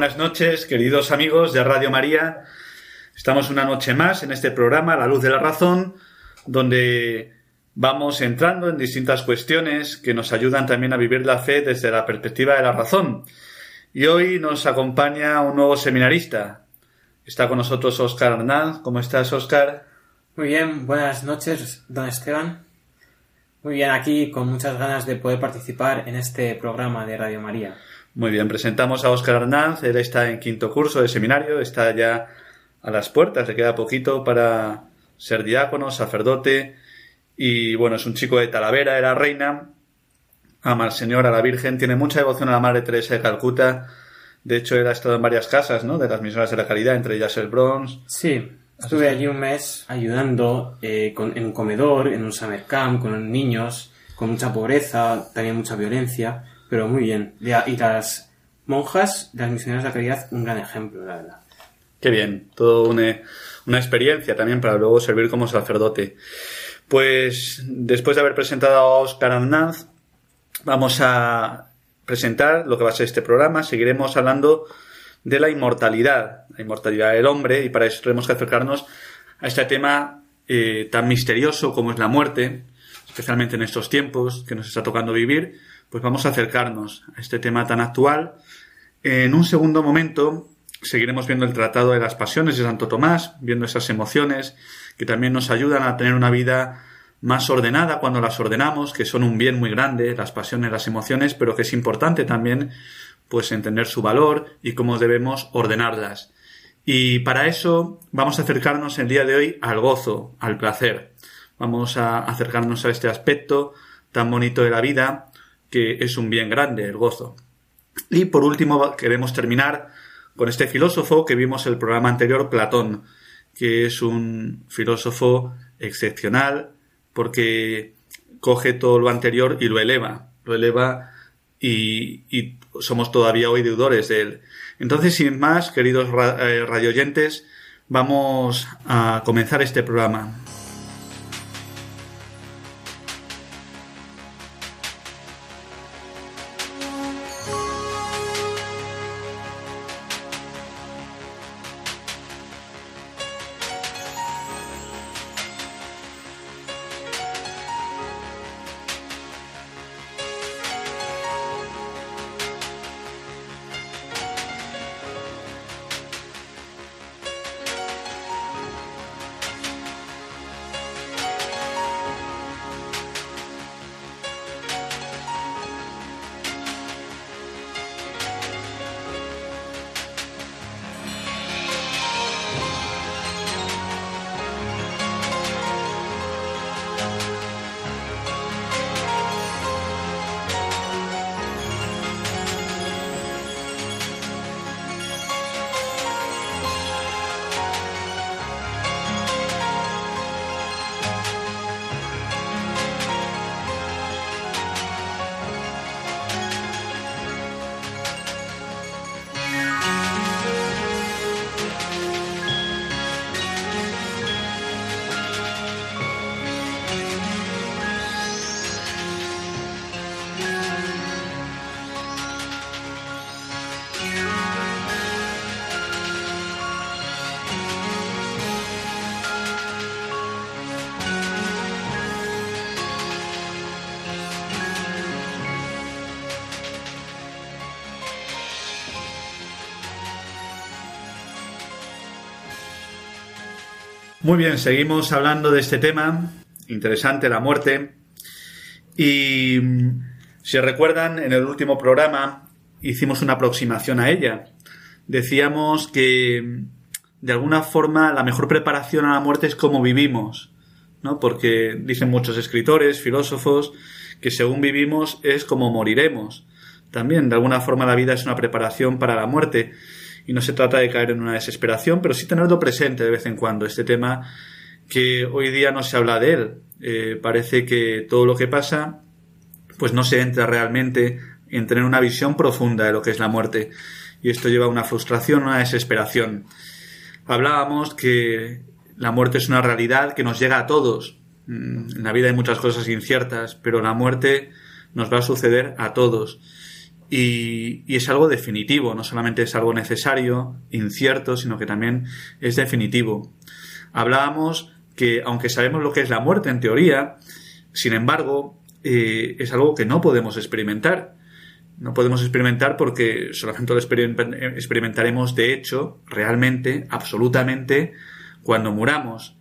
Buenas noches, queridos amigos de Radio María. Estamos una noche más en este programa, La Luz de la Razón, donde vamos entrando en distintas cuestiones que nos ayudan también a vivir la fe desde la perspectiva de la razón. Y hoy nos acompaña un nuevo seminarista. Está con nosotros Óscar Arnaz. ¿Cómo estás, Óscar? Muy bien, buenas noches, don Esteban. Muy bien, aquí con muchas ganas de poder participar en este programa de Radio María. Muy bien, presentamos a Óscar Arnaz. Él está en quinto curso de seminario, está ya a las puertas, le queda poquito para ser diácono, sacerdote. Y bueno, es un chico de Talavera, era reina, ama al Señor, a la Virgen, tiene mucha devoción a la Madre Teresa de Calcuta. De hecho, él ha estado en varias casas, ¿no? De las misiones de la caridad, entre ellas el Bronx. Sí, estuve allí un mes ayudando eh, con- en un comedor, en un summer camp, con niños, con mucha pobreza, también mucha violencia, pero muy bien. Y las monjas las misioneras de la caridad, un gran ejemplo, la verdad. Qué bien, todo una, una experiencia también para luego servir como sacerdote. Pues después de haber presentado a Óscar Arnaz, vamos a presentar lo que va a ser este programa. Seguiremos hablando de la inmortalidad, la inmortalidad del hombre, y para eso tenemos que acercarnos a este tema eh, tan misterioso como es la muerte, especialmente en estos tiempos que nos está tocando vivir, pues vamos a acercarnos a este tema tan actual. En un segundo momento seguiremos viendo el Tratado de las Pasiones de Santo Tomás, viendo esas emociones que también nos ayudan a tener una vida más ordenada cuando las ordenamos, que son un bien muy grande, las pasiones, las emociones, pero que es importante también pues entender su valor y cómo debemos ordenarlas. Y para eso vamos a acercarnos el día de hoy al gozo, al placer. Vamos a acercarnos a este aspecto tan bonito de la vida que es un bien grande, el gozo. Y por último queremos terminar con este filósofo que vimos en el programa anterior, Platón, que es un filósofo excepcional porque coge todo lo anterior y lo eleva, lo eleva y, y somos todavía hoy deudores de él. Entonces, sin más, queridos eh, radioyentes, vamos a comenzar este programa. Muy bien, seguimos hablando de este tema interesante, la muerte. Y mm, si recuerdan, en el último programa hicimos una aproximación a ella. Decíamos que de alguna forma la mejor preparación a la muerte es cómo vivimos, ¿no? Porque dicen muchos escritores, filósofos, que según vivimos es como moriremos. También, de alguna forma, la vida es una preparación para la muerte. Y no se trata de caer en una desesperación, pero sí tenerlo presente de vez en cuando. Este tema que hoy día no se habla de él. Eh, parece que todo lo que pasa, pues no se entra realmente en tener una visión profunda de lo que es la muerte. Y esto lleva a una frustración, una desesperación. Hablábamos que la muerte es una realidad que nos llega a todos. Mm, en la vida hay muchas cosas inciertas, pero la muerte nos va a suceder a todos. Y, y, es algo definitivo, no solamente es algo necesario, incierto, sino que también es definitivo. Hablábamos que, aunque sabemos lo que es la muerte en teoría, sin embargo, eh, es algo que no podemos experimentar. No podemos experimentar porque solamente lo experimentaremos de hecho, realmente, absolutamente, cuando muramos.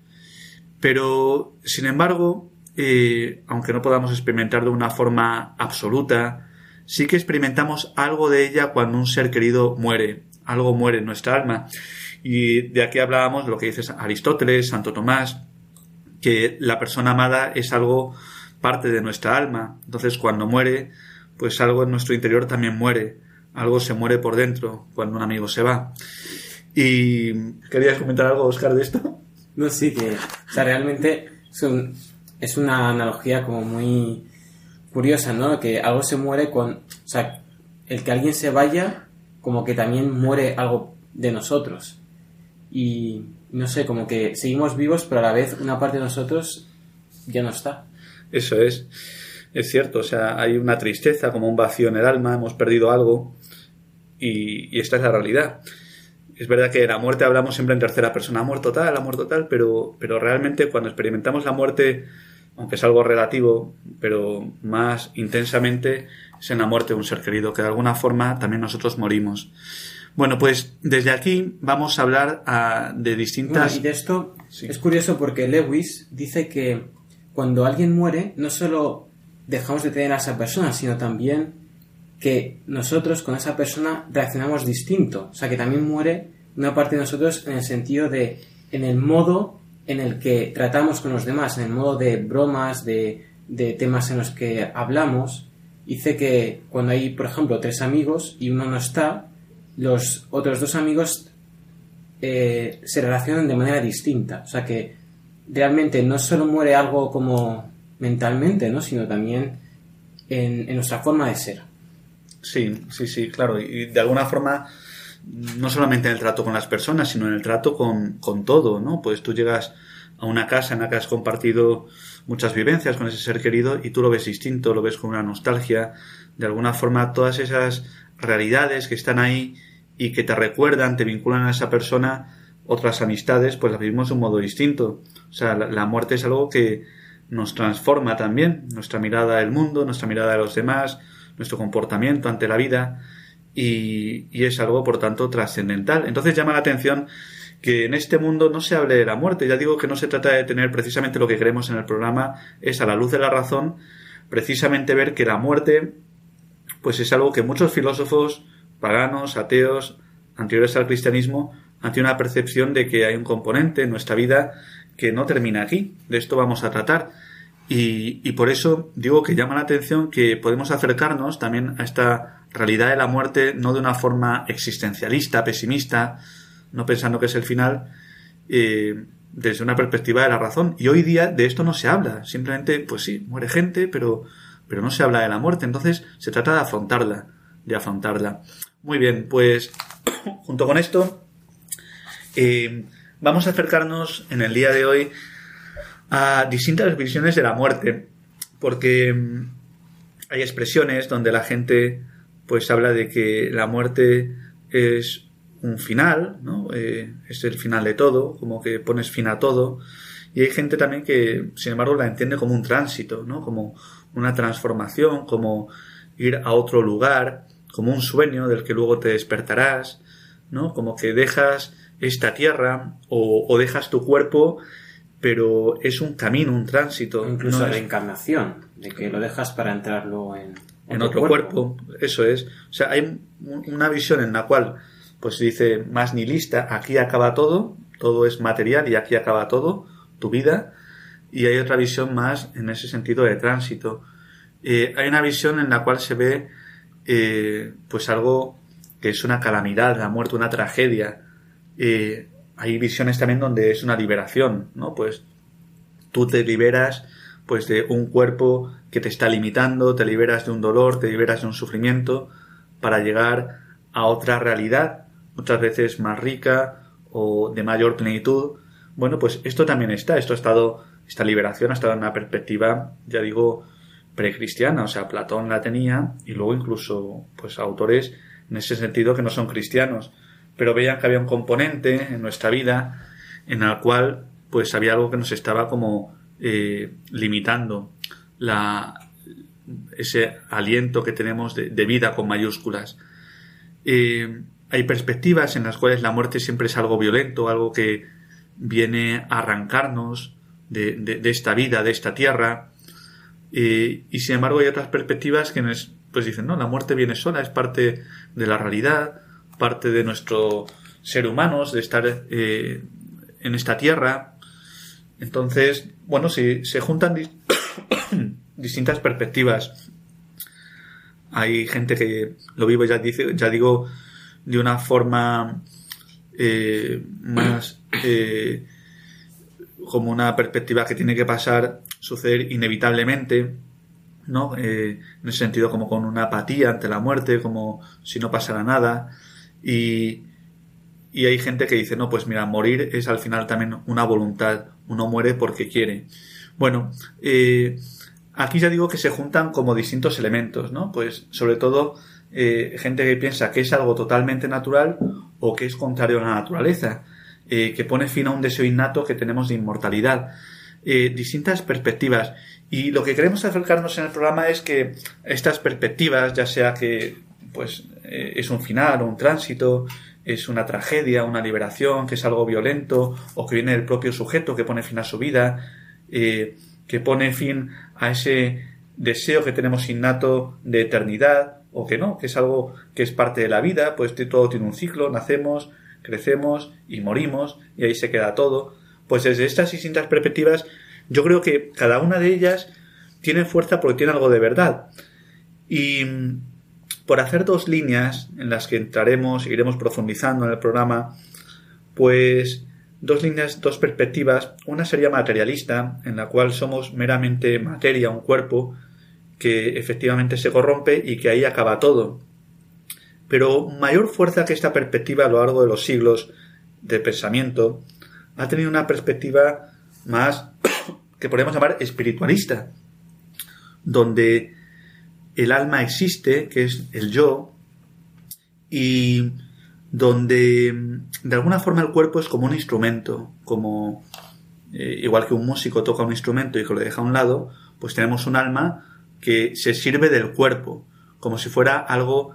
Pero, sin embargo, eh, aunque no podamos experimentar de una forma absoluta, sí que experimentamos algo de ella cuando un ser querido muere, algo muere en nuestra alma. Y de aquí hablábamos de lo que dice Aristóteles, Santo Tomás, que la persona amada es algo parte de nuestra alma. Entonces, cuando muere, pues algo en nuestro interior también muere. Algo se muere por dentro cuando un amigo se va. ¿Y querías comentar algo, Oscar, de esto? No, sí, que, o sea, realmente es, una analogía como muy curiosa, ¿no? Que algo se muere con, o sea, el que alguien se vaya, como que también muere algo de nosotros. Y no sé, como que seguimos vivos, pero a la vez una parte de nosotros ya no está. Eso es. Es cierto, o sea, hay una tristeza, como un vacío en el alma, hemos perdido algo y, esta es la realidad. Es verdad que de la muerte hablamos siempre en tercera persona, ha muerto tal, ha muerto tal, pero, pero realmente cuando experimentamos la muerte, aunque es algo relativo, pero más intensamente, es en la muerte de un ser querido, que de alguna forma también nosotros morimos. Bueno, pues desde aquí vamos a hablar ah, de distintas... y de esto es curioso porque Lewis dice que cuando alguien muere, no solo dejamos de tener a esa persona, sino también que nosotros con esa persona reaccionamos distinto. O sea, que también muere una parte de nosotros en el sentido de, en el modo en el que tratamos con los demás, en el modo de bromas, de, de temas en los que hablamos. Dice que cuando hay, por ejemplo, tres amigos y uno no está, los otros dos amigos eh, se relacionan de manera distinta. O sea que realmente no solo muere algo como mentalmente, ¿no? sino también en, nuestra forma de ser. Sí, sí, sí, claro. Y de alguna forma, no solamente en el trato con las personas, sino en el trato con, con todo, ¿no? Pues tú llegas a una casa en la que has compartido muchas vivencias con ese ser querido y tú lo ves distinto, lo ves con una nostalgia. De alguna forma, todas esas realidades que están ahí y que te recuerdan, te vinculan a esa persona, otras amistades, pues las vivimos de un modo distinto. O sea, la, muerte es algo que nos transforma también, nuestra mirada del mundo, nuestra mirada de los demás, nuestro comportamiento ante la vida, y, es algo, por tanto, trascendental. Entonces llama la atención que en este mundo no se hable de la muerte. Ya digo que no se trata de tener precisamente lo que creemos en el programa, es a la luz de la razón, precisamente ver que la muerte, pues es algo que muchos filósofos paganos, ateos, anteriores al cristianismo, ante una percepción de que hay un componente en nuestra vida que no termina aquí. De esto vamos a tratar. Y, por eso digo que llama la atención que podemos acercarnos también a esta realidad de la muerte no de una forma existencialista, pesimista, no pensando que es el final, eh, desde una perspectiva de la razón. Y hoy día de esto no se habla. Simplemente, pues sí, muere gente, pero, pero no se habla de la muerte. Entonces se trata de afrontarla, de afrontarla. Muy bien, pues junto con esto eh, vamos a acercarnos en el día de hoy a distintas visiones de la muerte, porque mm, hay expresiones donde la gente pues habla de que la muerte es un final, ¿no? Eh, es el final de todo, como que pones fin a todo. Y hay gente también que, sin embargo, la entiende como un tránsito, ¿no? Como una transformación, como ir a otro lugar, como un sueño del que luego te despertarás, ¿no? Como que dejas esta tierra o, dejas tu cuerpo, pero es un camino, un tránsito. Incluso la encarnación, de que lo dejas para entrar luego en, en otro cuerpo. Eso es. O sea, hay una visión en la cual, pues dice más nihilista, aquí acaba todo, todo es material y aquí acaba todo, tu vida. Y hay otra visión más en ese sentido de tránsito. Eh, hay una visión en la cual se ve, eh, pues algo que es una calamidad, la muerte, una tragedia. Eh, hay visiones también donde es una liberación, ¿no? Pues tú te liberas pues de un cuerpo que te está limitando, te liberas de un dolor, te liberas de un sufrimiento para llegar a otra realidad, muchas veces más rica o de mayor plenitud. Bueno, pues esto también está, esto ha estado, esta liberación ha estado en una perspectiva, ya digo, precristiana, o sea, Platón la tenía y luego incluso pues autores en ese sentido que no son cristianos, pero veían que había un componente en nuestra vida en el cual pues había algo que nos estaba como eh, limitando la, ese aliento que tenemos de, vida con mayúsculas. Eh, hay perspectivas en las cuales la muerte siempre es algo violento, algo que viene a arrancarnos de, esta vida, de esta tierra. Eh, y sin embargo hay otras perspectivas que nos, pues dicen, no, la muerte viene sola, es parte de la realidad, parte de nuestro ser humanos, de estar en esta tierra. Entonces, bueno, si se juntan distintas perspectivas. Hay gente que lo vive, ya, dice, ya digo, de una forma eh, más eh, como una perspectiva que tiene que pasar, suceder inevitablemente, ¿no? Eh, en ese sentido, como con una apatía ante la muerte, como si no pasara nada. Y, y hay gente que dice, no, pues mira, morir es al final también una voluntad, uno muere porque quiere. Bueno, eh, aquí ya digo que se juntan como distintos elementos, ¿no? Pues sobre todo eh, gente que piensa que es algo totalmente natural o que es contrario a la naturaleza, eh, que pone fin a un deseo innato que tenemos de inmortalidad. distintas perspectivas. Y lo que queremos acercarnos en el programa es que estas perspectivas, ya sea que pues es un final o un tránsito, es una tragedia, una liberación, que es algo violento, o que viene del propio sujeto que pone fin a su vida, eh, que pone fin a ese deseo que tenemos innato de eternidad, o que no, que es algo que es parte de la vida, pues todo tiene un ciclo, nacemos, crecemos y morimos, y ahí se queda todo. Pues desde estas distintas perspectivas, yo creo que cada una de ellas tiene fuerza porque tiene algo de verdad. Y por hacer dos líneas en las que entraremos, iremos profundizando en el programa, pues dos líneas, dos perspectivas. Una sería materialista, en la cual somos meramente materia, un cuerpo, que efectivamente se corrompe y que ahí acaba todo. Pero mayor fuerza que esta perspectiva a lo largo de los siglos de pensamiento ha tenido una perspectiva más que podemos llamar espiritualista, donde el alma existe, que es el yo, y donde de alguna forma el cuerpo es como un instrumento, como eh, igual que un músico toca un instrumento y que lo deja a un lado, pues tenemos un alma que se sirve del cuerpo, como si fuera algo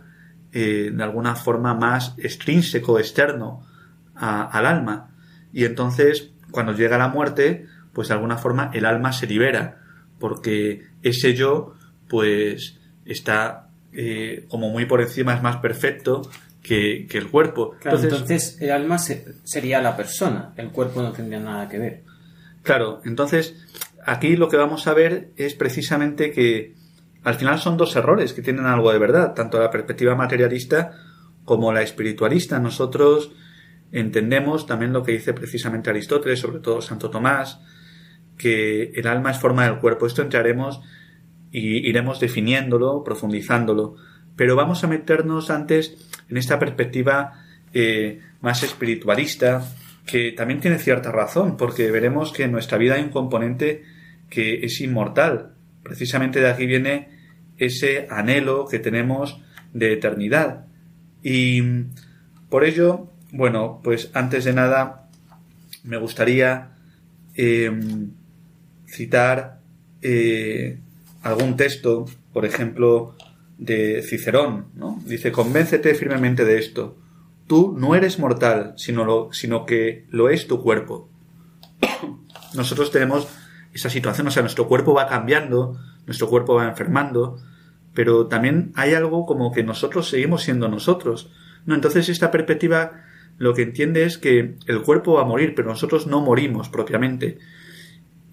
eh, de alguna forma más extrínseco, externo al alma. Y entonces, cuando llega la muerte, pues de alguna forma el alma se libera, porque ese yo, pues está eh, como muy por encima, es más perfecto que, el cuerpo. entonces, el alma sería la persona, el cuerpo no tendría nada que ver. Claro, entonces aquí lo que vamos a ver es precisamente que al final son dos errores que tienen algo de verdad, tanto la perspectiva materialista como la espiritualista. Nosotros entendemos también lo que dice precisamente Aristóteles, sobre todo Santo Tomás, que el alma es forma del cuerpo. Esto entraremos y iremos definiéndolo, profundizándolo. Pero vamos a meternos antes en esta perspectiva eh, más espiritualista, que también tiene cierta razón, porque veremos que en nuestra vida hay un componente que es inmortal. Precisamente de aquí viene ese anhelo que tenemos de eternidad. Y por ello, bueno, pues antes de nada me gustaría em, citar eh, algún texto, por ejemplo, de Cicerón, ¿no? Dice, convéncete firmemente de esto. Tú no eres mortal, sino, lo, sino que lo es tu cuerpo. Nosotros tenemos esa situación, o sea, nuestro cuerpo va cambiando, nuestro cuerpo va enfermando, pero también hay algo como que nosotros seguimos siendo nosotros. ¿no? Entonces esta perspectiva lo que entiende es que el cuerpo va a morir, pero nosotros no morimos propiamente.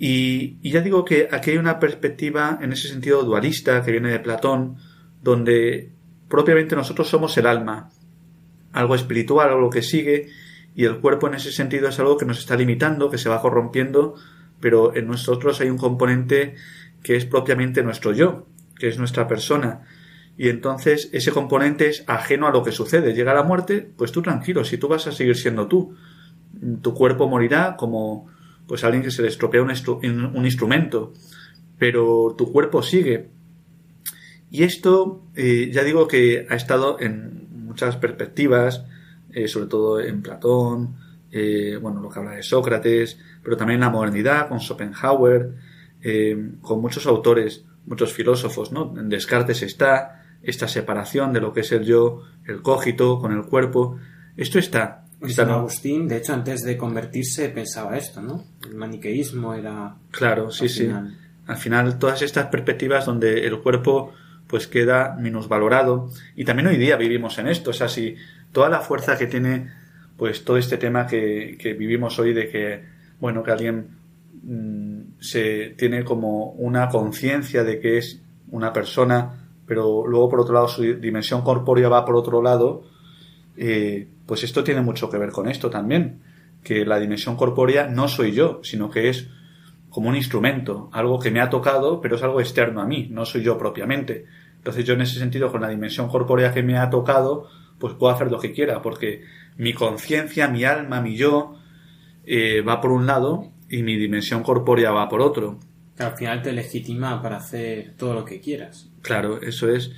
Y, y, ya digo que aquí hay una perspectiva en ese sentido dualista que viene de Platón, donde propiamente nosotros somos el alma, algo espiritual, algo que sigue, y el cuerpo en ese sentido es algo que nos está limitando, que se va corrompiendo, pero en nosotros hay un componente que es propiamente nuestro yo, que es nuestra persona. Y entonces ese componente es ajeno a lo que sucede. Llega la muerte, pues tú tranquilo, si tú vas a seguir siendo tú. Tu cuerpo morirá como pues alguien que se le estropea un, instrumento, pero tu cuerpo sigue. Y esto, eh, ya digo que ha estado en muchas perspectivas, eh, sobre todo en Platón, eh, bueno, lo que habla de Sócrates, pero también en la modernidad, con Schopenhauer, con muchos autores muchos filósofos, ¿no? En Descartes está esta separación de lo que es el yo, el cógito con el cuerpo. Esto está. San Agustín, de hecho, antes de convertirse pensaba esto, ¿no? El maniqueísmo era. Claro, sí, sí. Al final, todas estas perspectivas donde el cuerpo pues queda minusvalorado. Y también hoy día vivimos en esto. O sea, si toda la fuerza que tiene pues todo este tema que, que vivimos hoy de que, bueno, que alguien Mm, se tiene como una conciencia de que es una persona, pero luego por otro lado su dimensión corpórea va por otro lado, eh, pues esto tiene mucho que ver con esto también, que la dimensión corpórea no soy yo, sino que es como un instrumento, algo que me ha tocado, pero es algo externo a mí, no soy yo propiamente. Entonces yo en ese sentido, con la dimensión corpórea que me ha tocado, pues puedo hacer lo que quiera, porque mi conciencia, mi alma, mi yo, eh, va por un lado y mi dimensión corpórea va por otro. al final te legitima para hacer todo lo que quieras. Claro, eso es.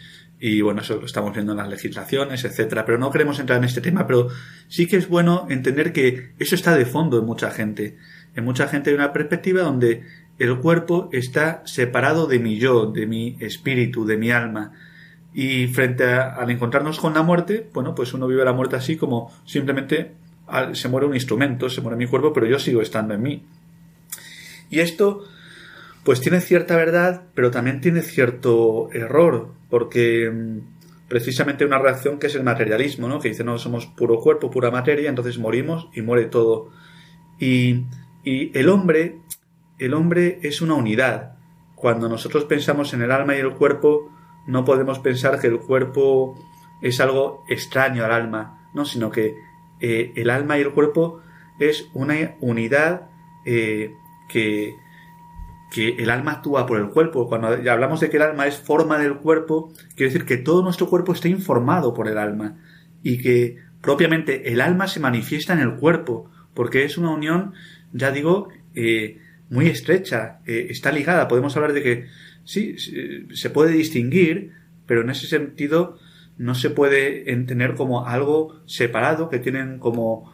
Y bueno, eso lo estamos viendo en las legislaciones, etcétera. Pero no queremos entrar en este tema, pero sí que es bueno entender que eso está de fondo en mucha gente. En mucha gente hay una perspectiva donde el cuerpo está separado de mi yo, de mi espíritu, de mi alma. Y frente a, al encontrarnos con la muerte, bueno, pues uno vive la muerte así como simplemente se muere un instrumento, se muere mi cuerpo, pero yo sigo estando en mí. Y esto, pues tiene cierta verdad, pero también tiene cierto error, porque mm, precisamente una reacción que es el materialismo, ¿no? Que dice, no, somos puro cuerpo, pura materia, entonces morimos y muere todo. Y, y el hombre, el hombre es una unidad. Cuando nosotros pensamos en el alma y el cuerpo, no podemos pensar que el cuerpo es algo extraño al alma, no, sino que eh, el alma y el cuerpo es una unidad eh, que, que el alma actúa por el cuerpo. Cuando hablamos de que el alma es forma del cuerpo, quiere decir que todo nuestro cuerpo está informado por el alma y que propiamente el alma se manifiesta en el cuerpo, porque es una unión, ya digo, eh, muy estrecha, eh, está ligada. Podemos hablar de que sí, se puede distinguir, pero en ese sentido no se puede entender como algo separado, que tienen como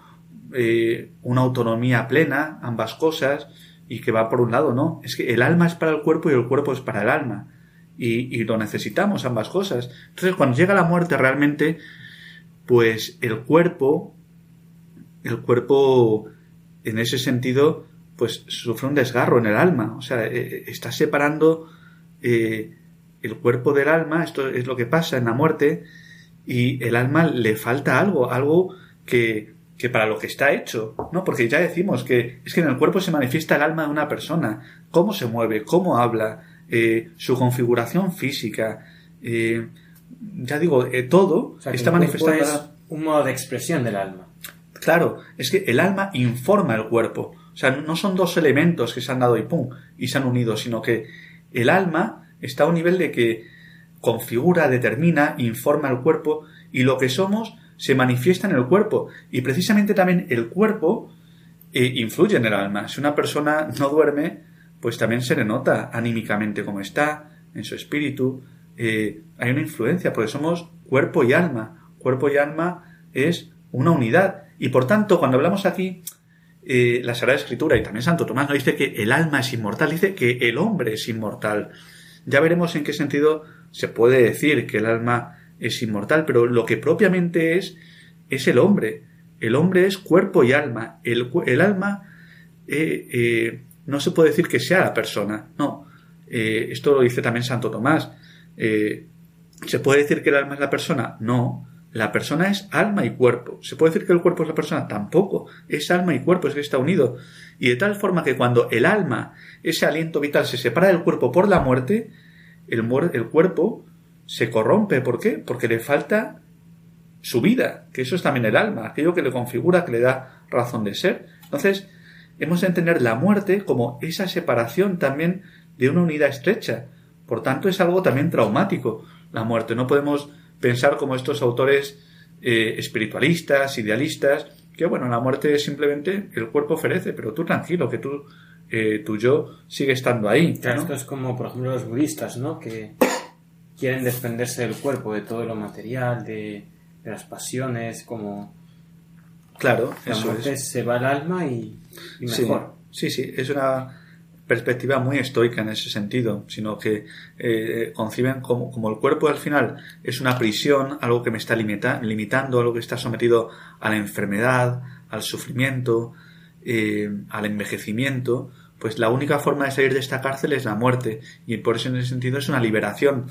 eh, una autonomía plena, ambas cosas, y que va por un lado, ¿no? Es que el alma es para el cuerpo y el cuerpo es para el alma. Y, lo necesitamos, ambas cosas. Entonces, cuando llega la muerte realmente, pues el cuerpo, el cuerpo, en ese sentido, pues sufre un desgarro en el alma. O sea, eh, eh, está separando eh, el cuerpo del alma, esto es lo que pasa en la muerte, y el alma le falta algo, algo que, que para lo que está hecho, ¿no? Porque ya decimos que es que en el cuerpo se manifiesta el alma de una persona, cómo se mueve, cómo habla, eh, su configuración física, eh, ya digo, eh, todo está manifestado. Es un modo de expresión del alma. Claro, es que el alma informa el cuerpo. O sea, no son dos elementos que se han dado y pum, y se han unido, sino que el alma está a un nivel de que configura, determina, informa el cuerpo y lo que somos se manifiesta en el cuerpo. Y precisamente también el cuerpo eh, influye en el alma. Si una persona no duerme, pues también se le nota anímicamente cómo está, en su espíritu. Eh, hay una influencia, porque somos cuerpo y alma. Cuerpo y alma es una unidad. Y por tanto, cuando hablamos aquí, eh, la Sagrada Escritura y también Santo Tomás no dice que el alma es inmortal, dice que el hombre es inmortal. Ya veremos en qué sentido se puede decir que el alma es inmortal, pero lo que propiamente es es el hombre. El hombre es cuerpo y alma. El, el alma eh, eh, no se puede decir que sea la persona, no. Eh, esto lo dice también Santo Tomás. ¿Se puede decir que el alma es la persona? No. La persona es alma y cuerpo. ¿Se puede decir que el cuerpo es la persona? Tampoco. Es alma y cuerpo, es que está unido. Y de tal forma que cuando el alma, ese aliento vital, se separa del cuerpo por la muerte, el, el cuerpo se corrompe. ¿Por qué? Porque le falta su vida, que eso es también el alma, aquello que le configura, que le da razón de ser. Entonces, hemos de entender la muerte como esa separación también de una unidad estrecha. Por tanto, es algo también traumático la muerte. No podemos pensar como estos autores eh, espiritualistas, idealistas, que bueno, la muerte es simplemente el cuerpo ferece, pero tú tranquilo, que tú, eh, tu yo sigue estando ahí. esto es como, por ejemplo, los budistas, ¿no? Que quieren desprenderse del cuerpo, de todo lo material, de, las pasiones, como... Claro, la muerte se va al alma y, mejor. sí, sí, es una perspectiva muy estoica en ese sentido, sino que eh, conciben como, como, el cuerpo al final es una prisión, algo que me está limitando, algo que está sometido a la enfermedad, al sufrimiento, eh, al envejecimiento, pues la única forma de salir de esta cárcel es la muerte, y por eso en ese sentido es una liberación.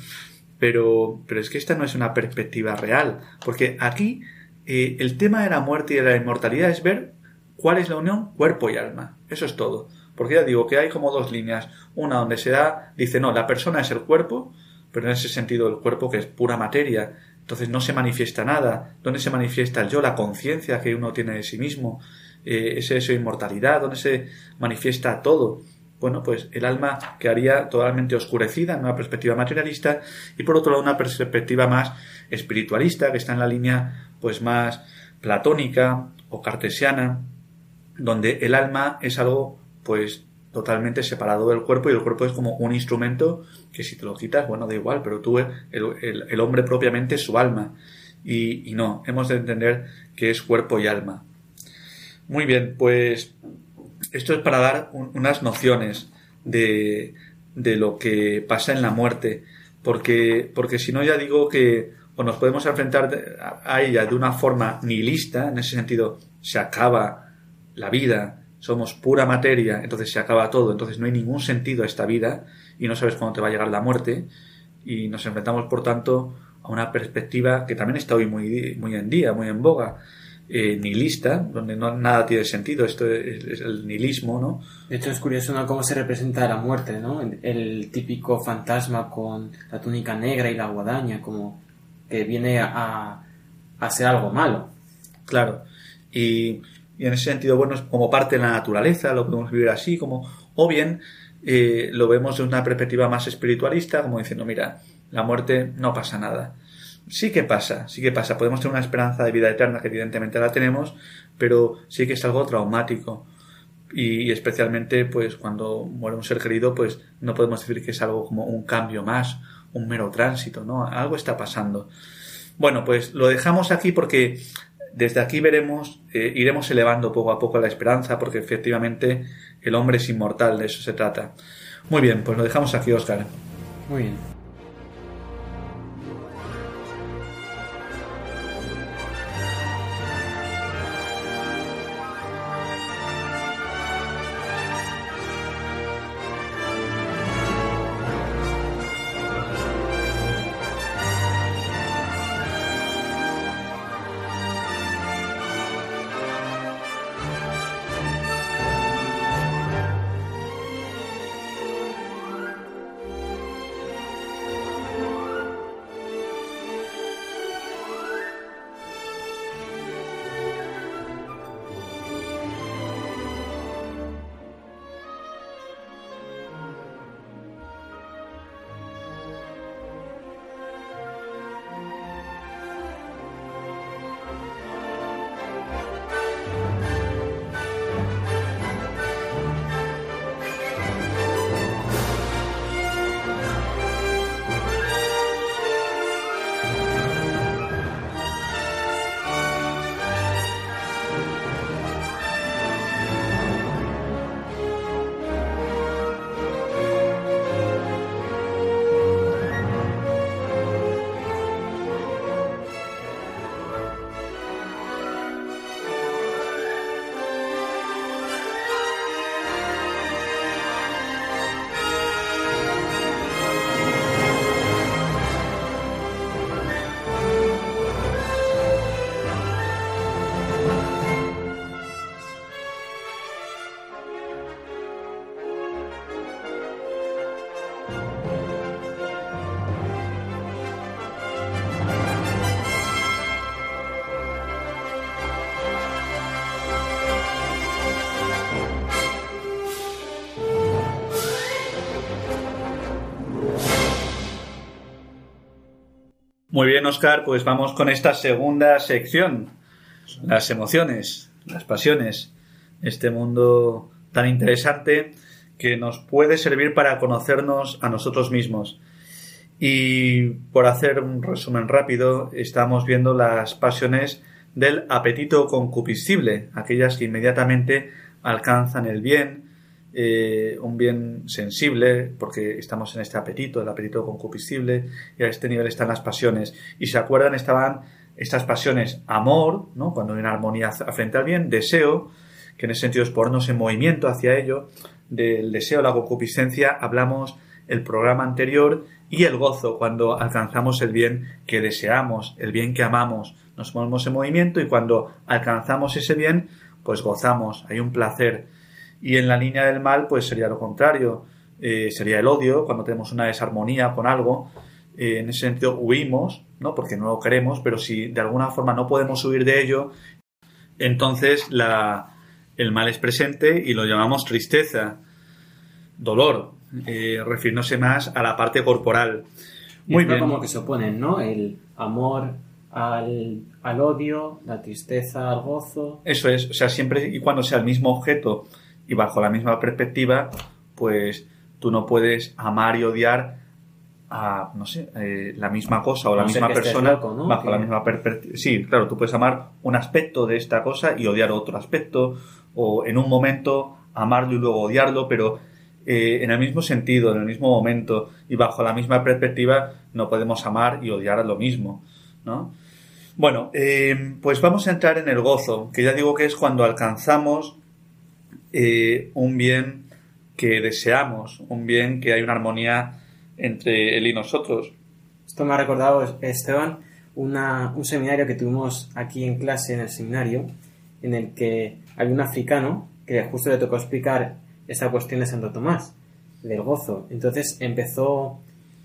Pero, pero es que esta no es una perspectiva real, porque aquí eh, el tema de la muerte y de la inmortalidad es ver cuál es la unión cuerpo y alma. Eso es todo. Porque ya digo que hay como dos líneas. Una donde se da, dice, no, la persona es el cuerpo, pero en ese sentido el cuerpo que es pura materia, entonces no se manifiesta nada. ¿Dónde se manifiesta el yo, la conciencia que uno tiene de sí mismo? Eh, ese inmortalidad, ¿dónde se manifiesta todo? Bueno, pues el alma quedaría totalmente oscurecida en una perspectiva materialista y por otro lado una perspectiva más espiritualista que está en la línea pues más platónica o cartesiana donde el alma es algo pues totalmente separado del cuerpo y el cuerpo es como un instrumento que si te lo quitas, bueno, da igual, pero tú, el, hombre propiamente es su alma. Y, no, hemos de entender que es cuerpo y alma. Muy bien, pues esto es para dar unas nociones de, de, lo que pasa en la muerte, porque, porque si no ya digo que o nos podemos enfrentar a ella de una forma nihilista, en ese sentido se acaba la vida, somos pura materia, entonces se acaba todo, entonces no hay ningún sentido a esta vida y no sabes cuándo te va a llegar la muerte y nos enfrentamos por tanto a una perspectiva que también está hoy muy, muy en día, muy en boga, eh, nihilista, donde no, nada tiene sentido, esto es, el nihilismo, ¿no? De hecho es curioso ¿no? cómo se representa la muerte, ¿no? El típico fantasma con la túnica negra y la guadaña, como que viene a, a hacer algo malo. Claro. Y y en ese sentido, bueno, es como parte de la naturaleza, lo podemos vivir así, como, o bien eh, lo vemos de una perspectiva más espiritualista, como diciendo, mira, la muerte no pasa nada. Sí que pasa, sí que pasa. Podemos tener una esperanza de vida eterna, que evidentemente la tenemos, pero sí que es algo traumático. Y, especialmente, pues, cuando muere un ser querido, pues no podemos decir que es algo como un cambio más, un mero tránsito, ¿no? Algo está pasando. Bueno, pues lo dejamos aquí porque desde aquí veremos, eh, iremos elevando poco a poco la esperanza, porque efectivamente el hombre es inmortal, de eso se trata. Muy bien, pues lo dejamos aquí, Oscar. Muy bien. Muy bien, Oscar, pues vamos con esta segunda sección. Las emociones, las pasiones. Este mundo tan interesante que nos puede servir para conocernos a nosotros mismos. Y por hacer un resumen rápido, estamos viendo las pasiones del apetito concupiscible, aquellas que inmediatamente alcanzan el bien, eh, un bien sensible, porque estamos en este apetito, el apetito concupiscible, y a este nivel están las pasiones. Y se acuerdan, estaban estas pasiones, amor, ¿no? cuando hay una armonía frente al bien, deseo, que en ese sentido es ponernos en movimiento hacia ello, del deseo, la concupiscencia, hablamos el programa anterior, y el gozo, cuando alcanzamos el bien que deseamos, el bien que amamos, nos ponemos en movimiento y cuando alcanzamos ese bien, pues gozamos, hay un placer. Y en la línea del mal, pues sería lo contrario, eh, sería el odio, cuando tenemos una desarmonía con algo, eh, en ese sentido huimos, ¿no? Porque no lo queremos, pero si de alguna forma no podemos huir de ello, entonces la, el mal es presente y lo llamamos tristeza, dolor, eh, refiriéndose más a la parte corporal. Muy bien. como que se oponen, ¿no? El amor al, al, odio, la tristeza al gozo. Eso es, o sea, siempre y cuando sea el mismo objeto y bajo la misma perspectiva, pues tú no puedes amar y odiar a, no sé, eh, la misma cosa o la misma persona bajo la misma perspectiva. Sí, claro, tú puedes amar un aspecto de esta cosa y odiar otro aspecto, o en un momento amarlo y luego odiarlo, pero eh, en el mismo sentido, en el mismo momento y bajo la misma perspectiva, no podemos amar y odiar a lo mismo, ¿no? Bueno, eh, pues vamos a entrar en el gozo, que ya digo que es cuando alcanzamos eh, un bien que deseamos, un bien que hay una armonía entre él y nosotros. Esto me ha recordado, Esteban, un seminario que tuvimos aquí en clase, en el seminario, en el que hay un africano que justo le tocó explicar esta cuestión de Santo Tomás, del gozo. Entonces empezó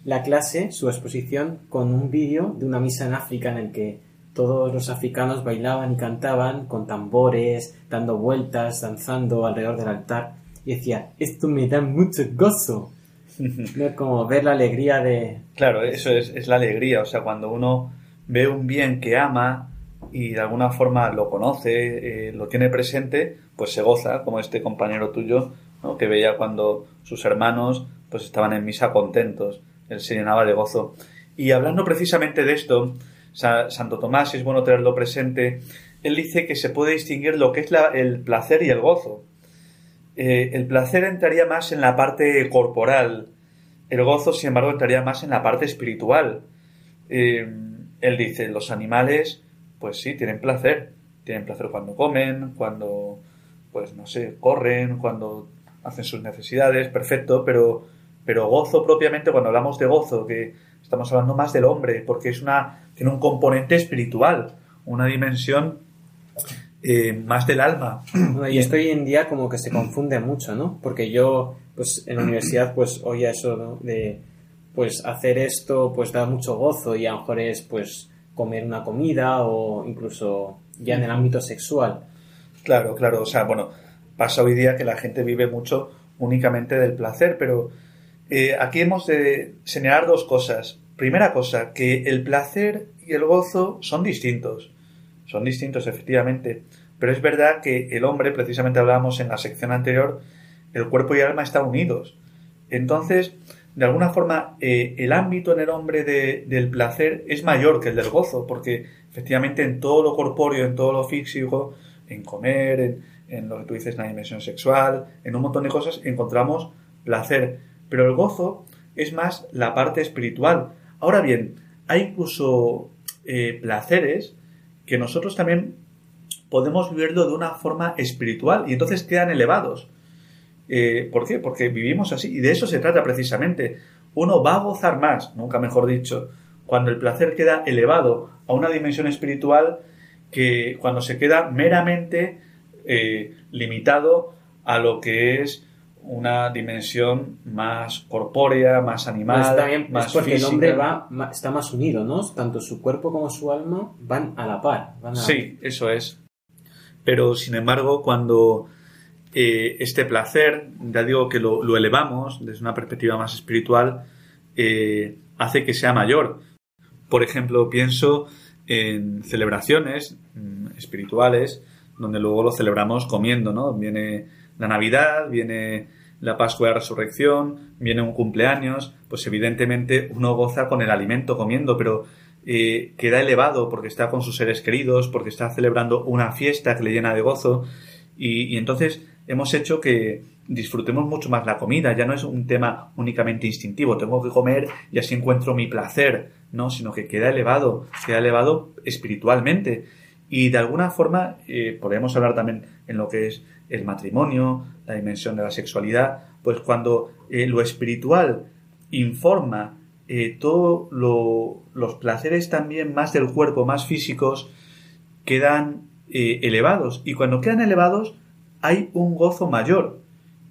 la clase, su exposición, con un vídeo de una misa en África en el que todos los africanos bailaban y cantaban con tambores, dando vueltas, danzando alrededor del altar. Y decía, esto me da mucho gozo. Como ver la alegría de... Claro, eso es, es la alegría. O sea, cuando uno ve un bien que ama y de alguna forma lo conoce, eh, lo tiene presente, pues se goza, como este compañero tuyo que veía cuando sus hermanos pues estaban en misa contentos, él se llenaba de gozo. Y hablando precisamente de esto, Santo Tomás, es bueno tenerlo presente, él dice que se puede distinguir lo que es el placer y el gozo. Eh, el placer entraría más en la parte corporal, el gozo, sin embargo, entraría más en la parte espiritual. Eh, él dice, los animales, pues sí, tienen placer. Tienen placer cuando comen, cuando, pues no sé, corren, cuando hacen sus necesidades, perfecto, pero, pero gozo propiamente, cuando hablamos de gozo, que estamos hablando más del hombre, porque es una, tiene un componente espiritual, una dimensión eh, más del alma. y esto hoy en día como que se confunde mucho, ¿no? Porque yo, pues en la universidad, pues oía eso, ¿no? De, pues hacer esto, pues da mucho gozo y a lo mejor es, pues, comer una comida o incluso ya en el ámbito sexual. Claro, claro, o sea, bueno, pasa hoy día que la gente vive mucho únicamente del placer, pero eh, aquí hemos de señalar dos cosas. Primera cosa, que el placer y el gozo son distintos. Son distintos, efectivamente. Pero es verdad que el hombre, precisamente hablábamos en la sección anterior, el cuerpo y el alma están unidos. Entonces, de alguna forma, eh, el ámbito en el hombre del placer es mayor que el del gozo, porque efectivamente en todo lo corpóreo, en todo lo físico, en comer, en, en lo que tú dices, en la dimensión sexual, en un montón de cosas encontramos placer. Pero el gozo es más la parte espiritual. Ahora bien, hay incluso eh, placeres que nosotros también podemos vivirlo de una forma espiritual y entonces quedan elevados. Eh, ¿Por qué? Porque vivimos así y de eso se trata precisamente. Uno va a gozar más, nunca mejor dicho, cuando el placer queda elevado a una dimensión espiritual que cuando se queda meramente eh, limitado a lo que es una dimensión más corpórea, más animal, pues más porque el hombre va, está más unido, ¿no? Tanto su cuerpo como su alma van a la par. Sí, eso es. Pero, sin embargo, cuando eh, este placer, ya digo que lo, elevamos desde una perspectiva más espiritual, eh, hace que sea mayor. Por ejemplo, pienso en celebraciones mm, espirituales donde luego lo celebramos comiendo, ¿no? Viene la Navidad, viene la Pascua de Resurrección, viene un cumpleaños, pues evidentemente uno goza con el alimento comiendo, pero eh, queda elevado porque está con sus seres queridos, porque está celebrando una fiesta que le llena de gozo. Y, entonces hemos hecho que disfrutemos mucho más la comida, ya no es un tema únicamente instintivo, tengo que comer y así encuentro mi placer, no, sino que queda elevado, queda elevado espiritualmente. Y de alguna forma eh, podemos hablar también en lo que es el matrimonio, la dimensión de la sexualidad, pues cuando eh, lo espiritual informa eh, todos los placeres también más del cuerpo, más físicos, quedan eh, elevados. Y cuando quedan elevados hay un gozo mayor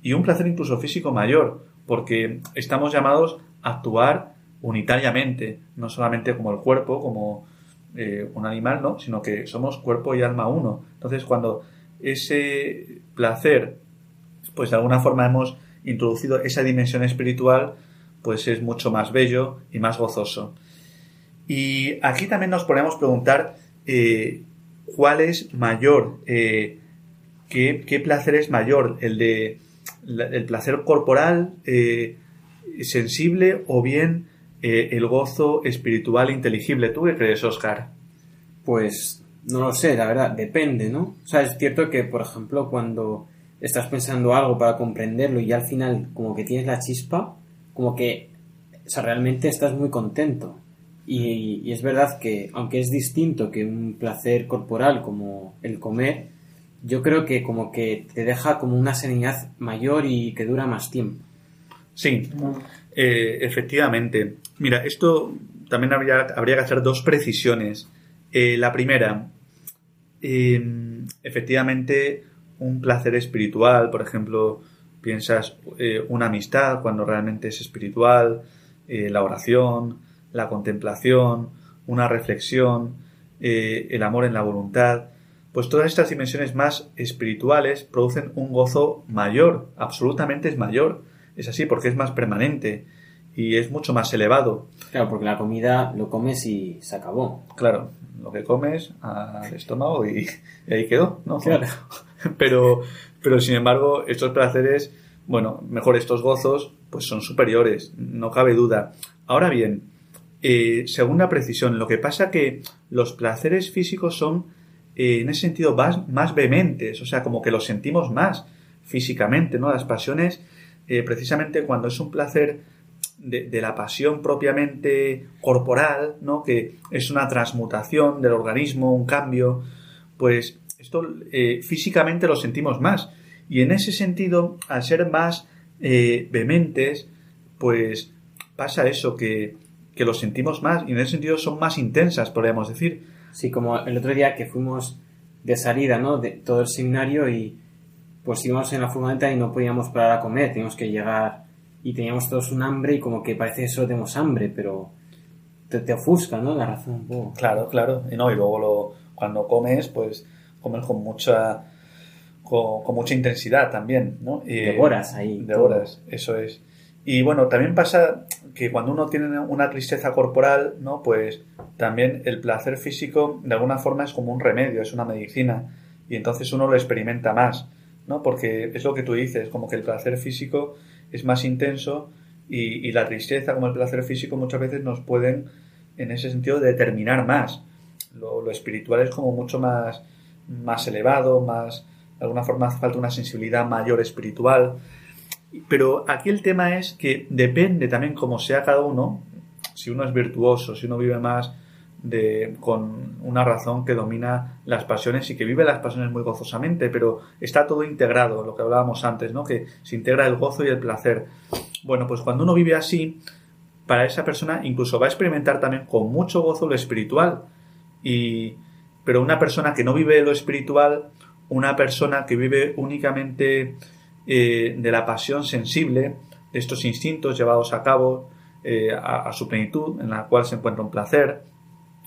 y un placer incluso físico mayor, porque estamos llamados a actuar unitariamente, no solamente como el cuerpo, como eh, un animal, ¿no? sino que somos cuerpo y alma uno. Entonces, cuando ese placer, pues de alguna forma hemos introducido esa dimensión espiritual, pues es mucho más bello y más gozoso. Y aquí también nos podemos preguntar eh, cuál es mayor, eh, qué, placer es mayor, el de el placer corporal eh, sensible o bien el gozo espiritual inteligible. ¿Tú qué crees, Oscar? Pues no lo sé, la verdad, depende, ¿no? O sea, es cierto que, por ejemplo, cuando estás pensando algo para comprenderlo y al final como que tienes la chispa, como que, o sea, realmente estás muy contento. Y, es verdad que, aunque es distinto que un placer corporal como el comer, yo creo que como que te deja como una serenidad mayor y que dura más tiempo. Sí, eh, efectivamente. Mira, esto también habría, habría que hacer dos precisiones. Eh, la primera, em, efectivamente, un placer espiritual, por ejemplo, piensas eh, una amistad cuando realmente es espiritual, eh, la oración, la contemplación, una reflexión, el amor en la voluntad, pues todas estas dimensiones más espirituales producen un gozo mayor, absolutamente es mayor, es así porque es más permanente y es mucho más elevado. Claro, porque la comida lo comes y se acabó. Claro, lo que comes al estómago y, y ahí quedó, ¿no? Claro. Pero, pero sin embargo, estos placeres, bueno, mejor estos gozos, pues son superiores, no cabe duda. Ahora bien, eh, según la precisión, lo que pasa que los placeres físicos son, eh, en ese sentido, más, más vehementes, o sea, como que los sentimos más físicamente, ¿no? Las pasiones, eh, precisamente cuando es un placer de, la pasión propiamente corporal, ¿no? Que es una transmutación del organismo, un cambio, pues esto eh, físicamente lo sentimos más. Y en ese sentido, al ser más eh, vehementes, pues pasa eso, que, que lo sentimos más y en ese sentido son más intensas, podríamos decir. Sí, como el otro día que fuimos de salida, ¿no? De todo el seminario y pues íbamos en la furgoneta y no podíamos parar a comer, teníamos que llegar y teníamos todos un hambre y como que parece que solo tenemos hambre, pero te, te ofusca, ¿no? La razón un poco. Claro, claro. Y no, y luego lo, cuando comes, pues comer con mucha con, mucha intensidad también, ¿no? de horas ahí. De horas, eso es. Y bueno, también pasa que cuando uno tiene una tristeza corporal, ¿no? Pues también el placer físico de alguna forma es como un remedio, es una medicina. Y entonces uno lo experimenta más, ¿no? Porque es lo que tú dices, como que el placer físico es más intenso y, la tristeza como el placer físico muchas veces nos pueden en ese sentido determinar más. Lo, lo espiritual es como mucho más más elevado, más, de alguna forma hace falta una sensibilidad mayor espiritual. Pero aquí el tema es que depende también cómo sea cada uno, si uno es virtuoso, si uno vive más de, con una razón que domina las pasiones y que vive las pasiones muy gozosamente, pero está todo integrado, lo que hablábamos antes, ¿no? Que se integra el gozo y el placer. Bueno, pues cuando uno vive así, para esa persona incluso va a experimentar también con mucho gozo lo espiritual y, pero una persona que no vive lo espiritual, una persona que vive únicamente eh, de la pasión sensible, de estos instintos llevados a cabo eh, a, su plenitud, en la cual se encuentra un placer,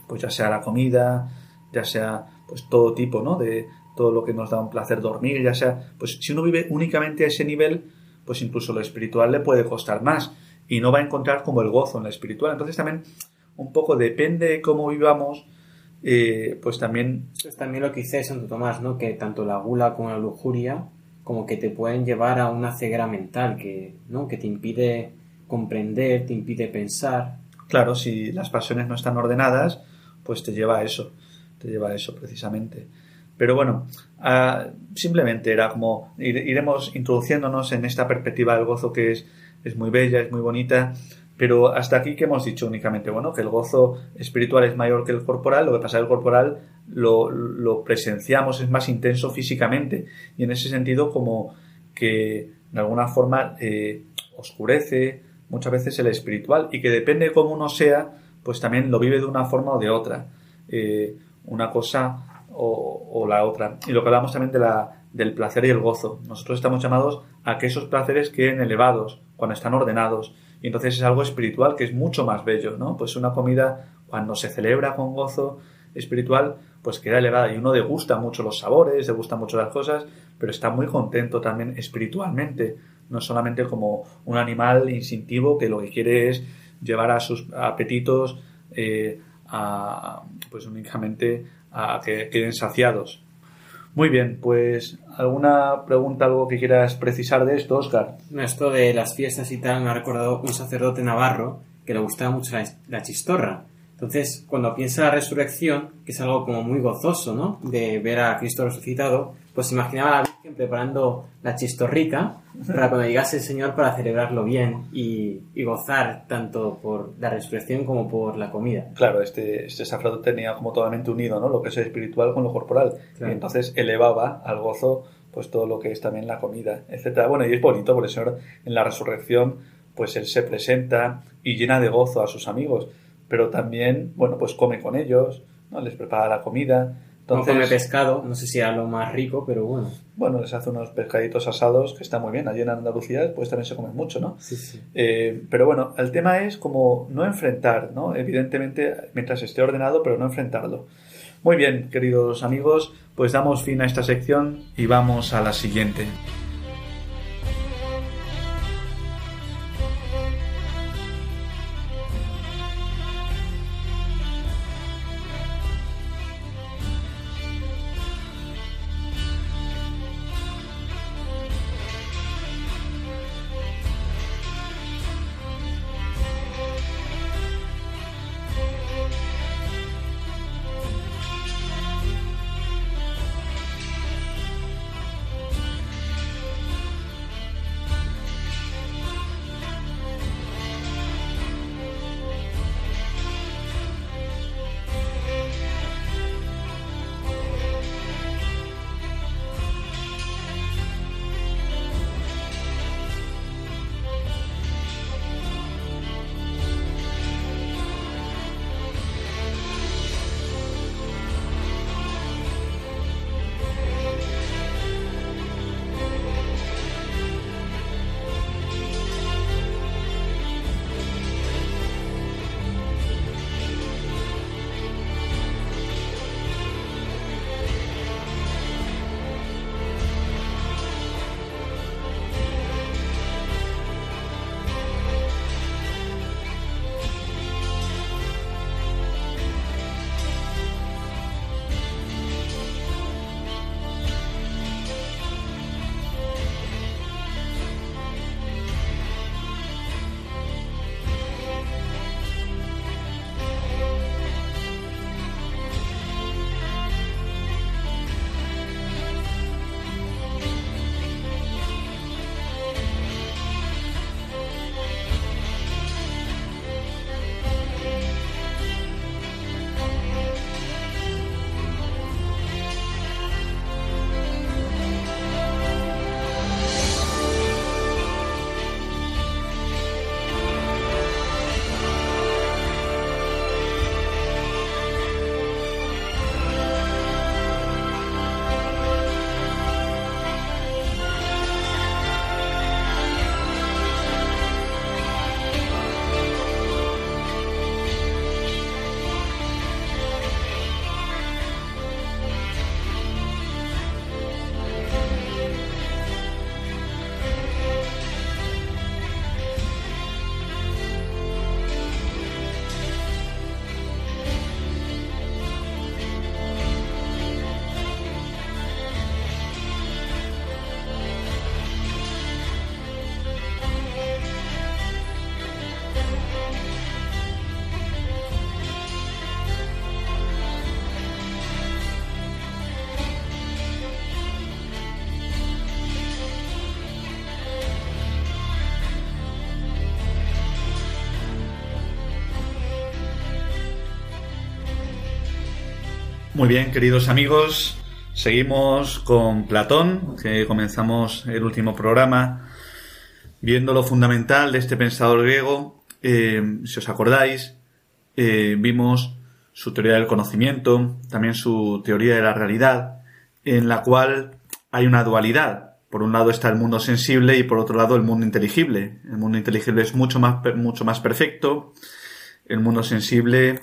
pues ya sea la comida, ya sea pues todo tipo, ¿no? De todo lo que nos da un placer dormir, ya sea, pues si uno vive únicamente a ese nivel, pues incluso lo espiritual le puede costar más y no va a encontrar como el gozo en lo espiritual. Entonces también un poco depende de cómo vivamos, eh, pues también... Es también lo que dice Santo Tomás, ¿no? Que tanto la gula como la lujuria como que te pueden llevar a una ceguera mental, que, ¿no? que te impide comprender, te impide pensar. Claro, si las pasiones no están ordenadas, pues te lleva a eso, te lleva a eso precisamente. Pero bueno, ah, simplemente era como iremos introduciéndonos en esta perspectiva del gozo que es, es muy bella, es muy bonita, pero hasta aquí que hemos dicho únicamente, bueno, que el gozo espiritual es mayor que el corporal, lo que pasa el corporal lo, lo presenciamos, es más intenso físicamente y en ese sentido como que de alguna forma eh, oscurece muchas veces el espiritual y que depende de cómo uno sea, pues también lo vive de una forma o de otra. Eh, una cosa o, la otra. Y lo que hablamos también de la, del placer y el gozo. Nosotros estamos llamados a que esos placeres queden elevados cuando están ordenados. Y entonces es algo espiritual que es mucho más bello, ¿no? Pues una comida, cuando se celebra con gozo espiritual, pues queda elevada. Y uno degusta mucho los sabores, degusta mucho las cosas, pero está muy contento también espiritualmente. No solamente como un animal instintivo que lo que quiere es llevar a sus apetitos eh, a, pues únicamente a que queden saciados. Muy bien, pues ¿alguna pregunta, algo que quieras precisar de esto, Oscar? Esto de las fiestas y tal me ha recordado un sacerdote navarro que le gustaba mucho la, chistorra. Entonces, cuando piensa la resurrección, que es algo como muy gozoso, ¿no? De ver a Cristo resucitado, pues imaginaba la preparando la chistorrica para cuando llegase el Señor para celebrarlo bien y, gozar tanto por la resurrección como por la comida. Claro, este, este tenía como totalmente unido ¿no? lo que es espiritual con lo corporal y entonces elevaba al gozo pues todo lo que es también la comida, etcétera. Bueno, y es bonito porque el Señor en la resurrección pues Él se presenta y llena de gozo a sus amigos, pero también, bueno, pues come con ellos, ¿no? les prepara la comida, entonces, no come pescado, no sé si era lo más rico, pero bueno. Bueno, les hace unos pescaditos asados que están muy bien. Allí en Andalucía pues también se come mucho, ¿no? Sí, sí. Eh, pero bueno, el tema es como no enfrentar, ¿no? Evidentemente, mientras esté ordenado, pero no enfrentarlo. Muy bien, queridos amigos, pues damos fin a esta sección y vamos a la siguiente. Muy bien, queridos amigos, seguimos con Platón, que comenzamos el último programa viendo lo fundamental de este pensador griego. Eh, si os acordáis, eh, vimos su teoría del conocimiento, también su teoría de la realidad, en la cual hay una dualidad. Por un lado está el mundo sensible y por otro lado el mundo inteligible. El mundo inteligible es mucho más, mucho más perfecto. El mundo sensible,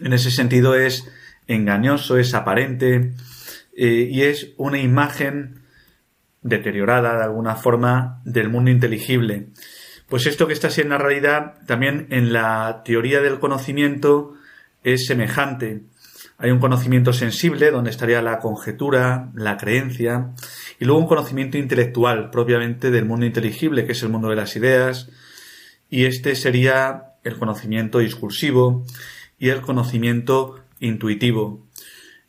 en ese sentido, es engañoso, es aparente eh, y es una imagen deteriorada de alguna forma del mundo inteligible. Pues esto que está en la realidad, también en la teoría del conocimiento es semejante. Hay un conocimiento sensible, donde estaría la conjetura, la creencia, y luego un conocimiento intelectual, propiamente del mundo inteligible, que es el mundo de las ideas, y este sería el conocimiento discursivo y el conocimiento intuitivo.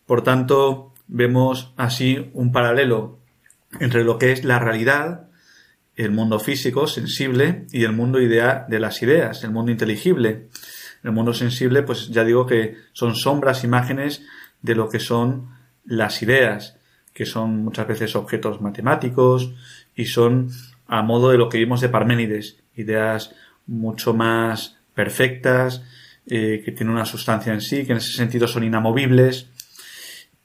Por tanto, vemos así un paralelo entre lo que es la realidad, el mundo físico, sensible, y el mundo ideal de las ideas, el mundo inteligible. El mundo sensible, pues ya digo que son sombras, imágenes de lo que son las ideas, que son muchas veces objetos matemáticos y son a modo de lo que vimos de Parménides, ideas mucho más perfectas, eh, que tienen una sustancia en sí, que en ese sentido son inamovibles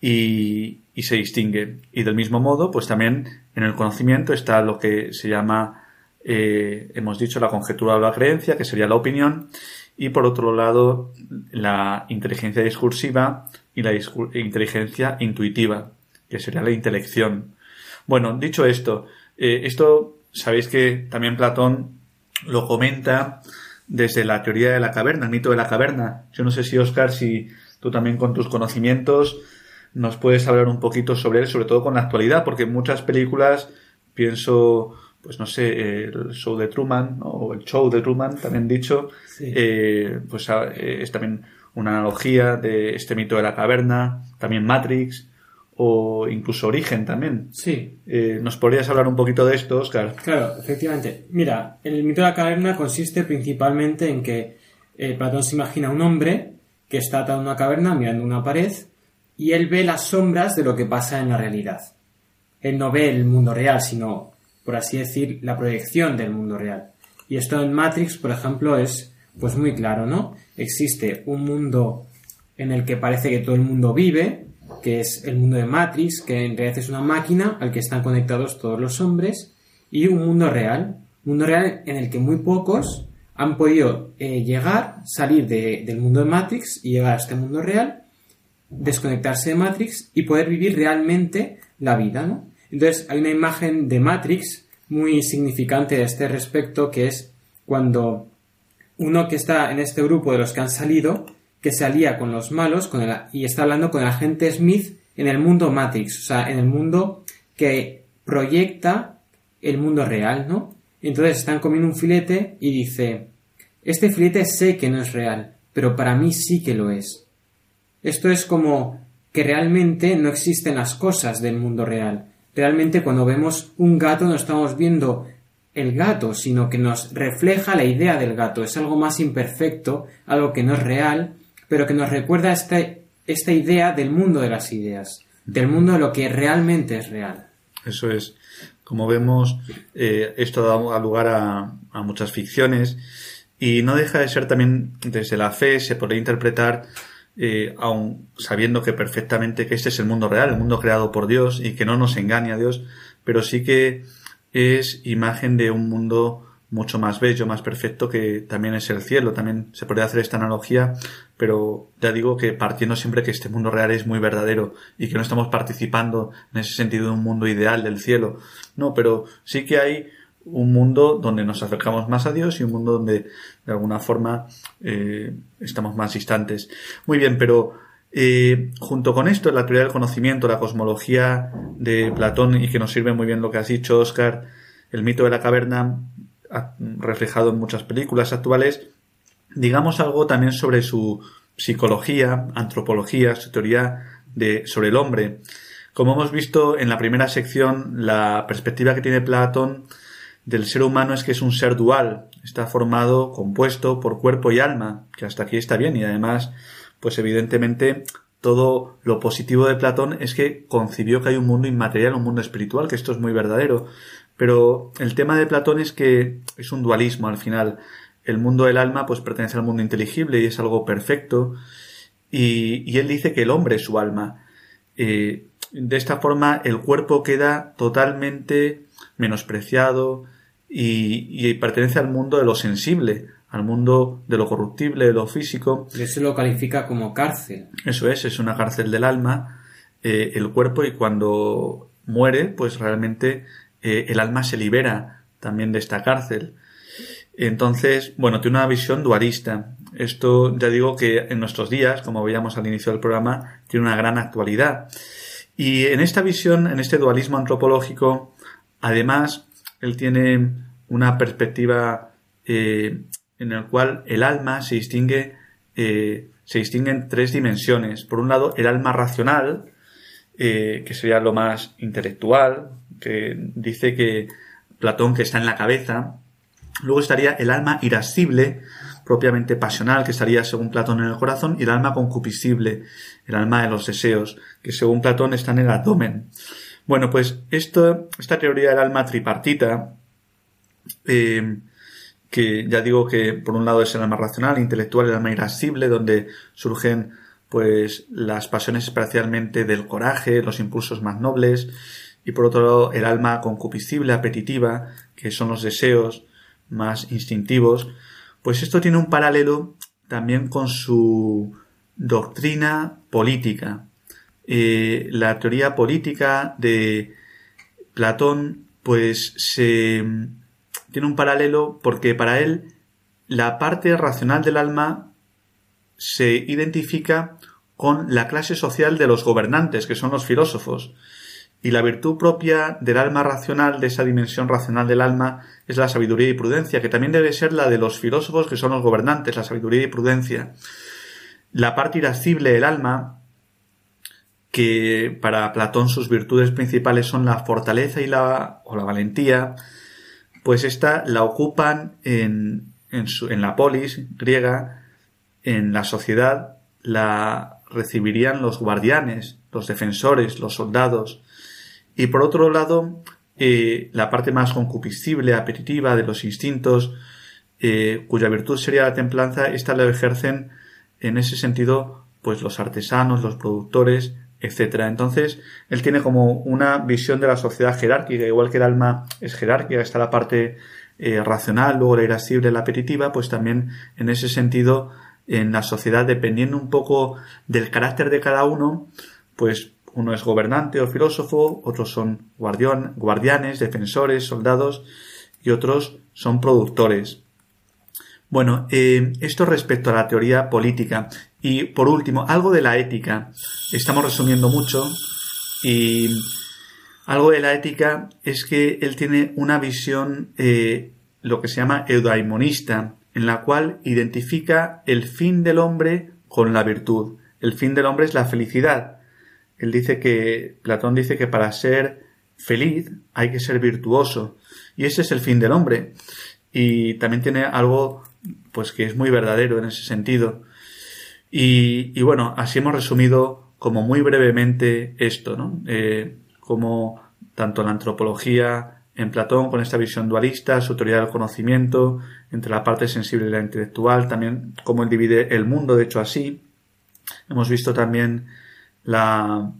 y, se distinguen. Y del mismo modo, pues también en el conocimiento está lo que se llama, eh, hemos dicho, la conjetura o la creencia, que sería la opinión, y por otro lado, la inteligencia discursiva y la inteligencia intuitiva, que sería la intelección. Bueno, dicho esto, eh, esto sabéis que también Platón lo comenta desde la teoría de la caverna, el mito de la caverna. Yo no sé si, Oscar, si tú también con tus conocimientos nos puedes hablar un poquito sobre él, sobre todo con la actualidad, porque en muchas películas pienso, pues no sé, el show de Truman, o el show de Truman, también dicho, eh, pues ah, eh, es también una analogía de este mito de la caverna, también Matrix, o incluso Origen también. Sí. Eh, ¿Nos podrías hablar un poquito de esto, Oscar? Claro, efectivamente. Mira, el mito de la caverna consiste principalmente en que eh, Platón se imagina un hombre que está atado en una caverna mirando una pared y él ve las sombras de lo que pasa en la realidad. Él no ve el mundo real, sino, por así decir, la proyección del mundo real. Y esto en Matrix, por ejemplo, es pues muy claro, ¿no? Existe un mundo en el que parece que todo el mundo vive, que es el mundo de Matrix, que en realidad es una máquina al que están conectados todos los hombres, y un mundo real, un mundo real en el que muy pocos han podido eh, llegar, salir del mundo de Matrix y llegar a este mundo real, desconectarse de Matrix y poder vivir realmente la vida, ¿no? Entonces hay una imagen de Matrix muy significante de este respecto que es cuando uno que está en este grupo de los que han salido que se alía con los malos con y está hablando con el agente Smith en el mundo Matrix, o sea, en el mundo que proyecta el mundo real, ¿no? Entonces están comiendo un filete y dice, este filete sé que no es real, pero para mí sí que lo es. Esto es como que realmente no existen las cosas del mundo real. Realmente cuando vemos un gato no estamos viendo el gato, sino que nos refleja la idea del gato. Es algo más imperfecto, algo que no es real, pero que nos recuerda esta, esta idea del mundo de las ideas, del mundo de lo que realmente es real. Eso es. Como vemos, eh, esto da lugar a, a, muchas ficciones y no deja de ser también desde la fe se puede interpretar, eh, aun sabiendo que perfectamente que este es el mundo real, el mundo creado por Dios y que no nos engaña Dios, pero sí que es imagen de un mundo mucho más bello, más perfecto, que también es el cielo. También se podría hacer esta analogía, pero ya digo que partiendo siempre que este mundo real es muy verdadero y que no estamos participando en ese sentido de un mundo ideal del cielo. No, pero sí que hay un mundo donde nos acercamos más a Dios y un mundo donde de alguna forma eh, estamos más distantes. Muy bien, pero eh, junto con esto, la teoría del conocimiento, la cosmología de Platón y que nos sirve muy bien lo que has dicho, Oscar, el mito de la caverna, reflejado en muchas películas actuales, digamos algo también sobre su psicología, antropología, su teoría de, sobre el hombre. Como hemos visto en la primera sección, la perspectiva que tiene Platón del ser humano es que es un ser dual, está formado, compuesto por cuerpo y alma, que hasta aquí está bien y además, pues evidentemente todo lo positivo de Platón es que concibió que hay un mundo inmaterial, un mundo espiritual, que esto es muy verdadero. Pero el tema de Platón es que es un dualismo al final. El mundo del alma pues pertenece al mundo inteligible y es algo perfecto. Y, él dice que el hombre es su alma. Eh, de esta forma el cuerpo queda totalmente menospreciado y, y pertenece al mundo de lo sensible, al mundo de lo corruptible, de lo físico. Y eso lo califica como cárcel. Eso es, es una cárcel del alma, eh, el cuerpo, y cuando muere, pues realmente eh, el alma se libera también de esta cárcel. Entonces, bueno, tiene una visión dualista. Esto ya digo que en nuestros días, como veíamos al inicio del programa, tiene una gran actualidad. Y en esta visión, en este dualismo antropológico, además, él tiene una perspectiva eh, en el cual el alma se distingue, eh, se distingue en tres dimensiones. Por un lado, el alma racional, que sería lo más intelectual, que dice que Platón que está en la cabeza. Luego estaría el alma irascible, propiamente pasional, que estaría según Platón en el corazón, y el alma concupiscible, el alma de los deseos, que según Platón está en el abdomen. Bueno, pues esta teoría del alma tripartita, eh, que ya digo que por un lado es el alma racional, intelectual, el alma irascible, donde surgen pues las pasiones especialmente del coraje, los impulsos más nobles, y por otro lado el alma concupiscible, apetitiva, que son los deseos más instintivos, pues esto tiene un paralelo también con su doctrina política. Eh, la teoría política de Platón pues se tiene un paralelo porque para él la parte racional del alma se identifica con la clase social de los gobernantes, que son los filósofos. Y la virtud propia del alma racional, de esa dimensión racional del alma, es la sabiduría y prudencia, que también debe ser la de los filósofos, que son los gobernantes, la sabiduría y prudencia. La parte irascible del alma, que para Platón sus virtudes principales son la fortaleza y la, o la valentía, pues esta la ocupan en, en, la polis griega, en la sociedad, la recibirían los guardianes, los defensores, los soldados. Y por otro lado, eh, la parte más concupiscible, apetitiva de los instintos, eh, cuya virtud sería la templanza, esta la ejercen en ese sentido, pues los artesanos, los productores, etcétera. Entonces, él tiene como una visión de la sociedad jerárquica, igual que el alma es jerárquica, está la parte eh, racional, luego la irascible, la apetitiva, pues también en ese sentido, en la sociedad, dependiendo un poco del carácter de cada uno, pues uno es gobernante o filósofo, otros son guardianes, defensores, soldados, y otros son productores. Bueno, eh, esto respecto a la teoría política. Y por último, algo de la ética. Estamos resumiendo mucho y algo de la ética es que él tiene una visión, eh, lo que se llama eudaimonista, en la cual identifica el fin del hombre con la virtud. El fin del hombre es la felicidad. Él dice que, Platón dice que para ser feliz hay que ser virtuoso. Y ese es el fin del hombre. Y también tiene algo, pues que es muy verdadero en ese sentido. Y, bueno, así hemos resumido como muy brevemente esto, ¿no? Eh, como tanto la antropología en Platón con esta visión dualista, su teoría del conocimiento, entre la parte sensible y la intelectual, también cómo él divide el mundo, de hecho así. Hemos visto también la,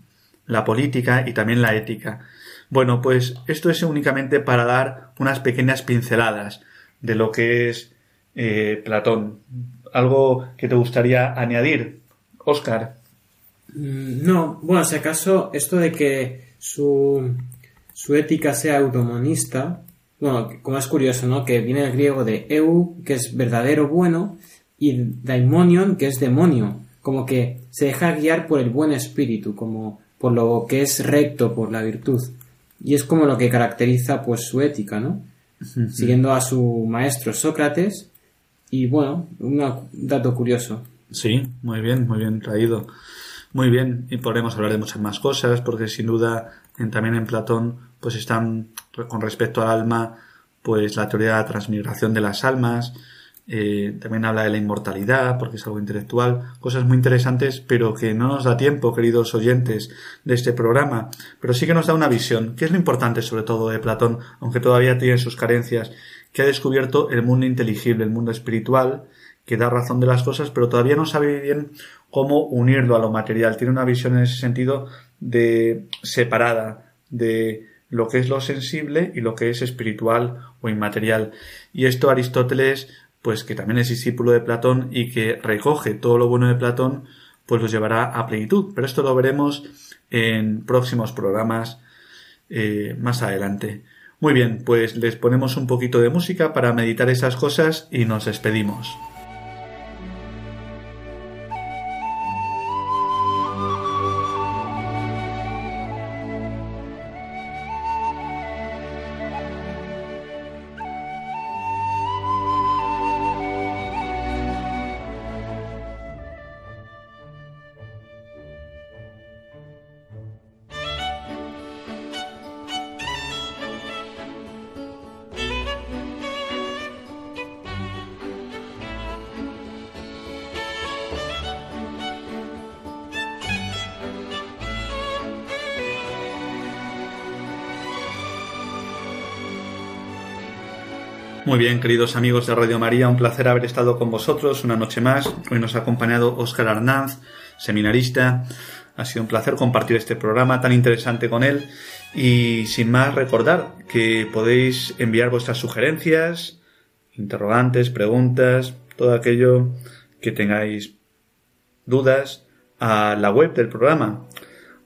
la política y también la ética. Bueno, pues esto es únicamente para dar unas pequeñas pinceladas de lo que es eh, Platón. ¿Algo que te gustaría añadir, Oscar? Mm, no, bueno, si acaso esto de que su, su ética sea automonista, bueno, como es curioso, ¿no? Que viene del griego de eu, que es verdadero bueno, y daimonion, que es demonio, como que se deja guiar por el buen espíritu, como por lo que es recto, por la virtud. Y es como lo que caracteriza pues su ética, ¿no? Siguiendo a su maestro Sócrates, y bueno, un dato curioso. Sí, muy bien, muy bien traído. Muy bien, y podemos hablar de muchas más cosas, porque sin duda también en Platón pues están con respecto al alma pues la teoría de la transmigración de las almas, eh, también habla de la inmortalidad, porque es algo intelectual, cosas muy interesantes, pero que no nos da tiempo, queridos oyentes, de este programa. Pero sí que nos da una visión, que es lo importante sobre todo de Platón, aunque todavía tiene sus carencias, que ha descubierto el mundo inteligible, el mundo espiritual, que da razón de las cosas, pero todavía no sabe bien cómo unirlo a lo material. Tiene una visión en ese sentido de separada, de lo que es lo sensible y lo que es espiritual o inmaterial. Y esto Aristóteles pues que también es discípulo de Platón y que recoge todo lo bueno de Platón, pues los llevará a plenitud. Pero esto lo veremos en próximos programas eh, más adelante. Muy bien, pues les ponemos un poquito de música para meditar esas cosas y nos despedimos. Queridos amigos de Radio María, un placer haber estado con vosotros una noche más. Hoy nos ha acompañado Óscar Arnanz, seminarista. Ha sido un placer compartir este programa tan interesante con él. Y sin más, recordar que podéis enviar vuestras sugerencias, interrogantes, preguntas, todo aquello que tengáis dudas a la web del programa,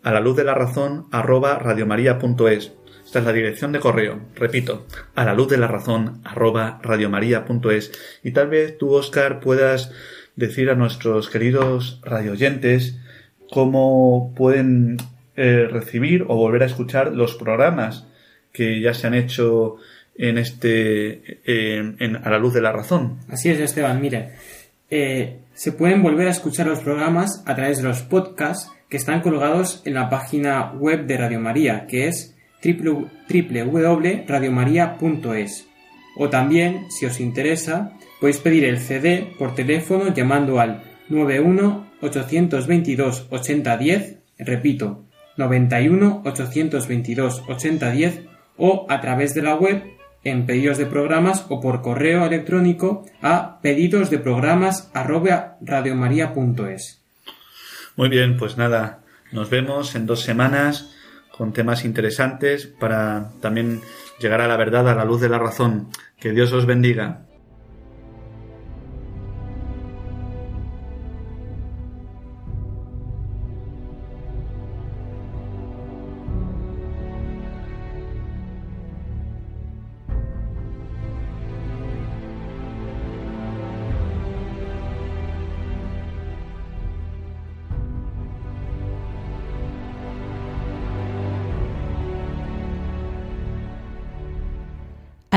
a la luz de la razón, arroba radiomaria.es. Es la dirección de correo. Repito, a la luz de la razón, arroba radiomaria.es. Y tal vez tú, Oscar, puedas decir a nuestros queridos radioyentes cómo pueden eh, recibir o volver a escuchar los programas que ya se han hecho en este en, a la luz de la razón. Así es, Esteban. Mire, eh, se pueden volver a escuchar los programas a través de los podcasts que están colgados en la página web de Radio María, que es www.radiomaria.es. O también, si os interesa, podéis pedir el CD por teléfono llamando al 91 822 8010, repito, 91 822 8010 o a través de la web en pedidos de programas o por correo electrónico a pedidos de programas Muy bien, pues nada, nos vemos en dos semanas con temas interesantes para también llegar a la verdad a la luz de la razón. Que Dios os bendiga.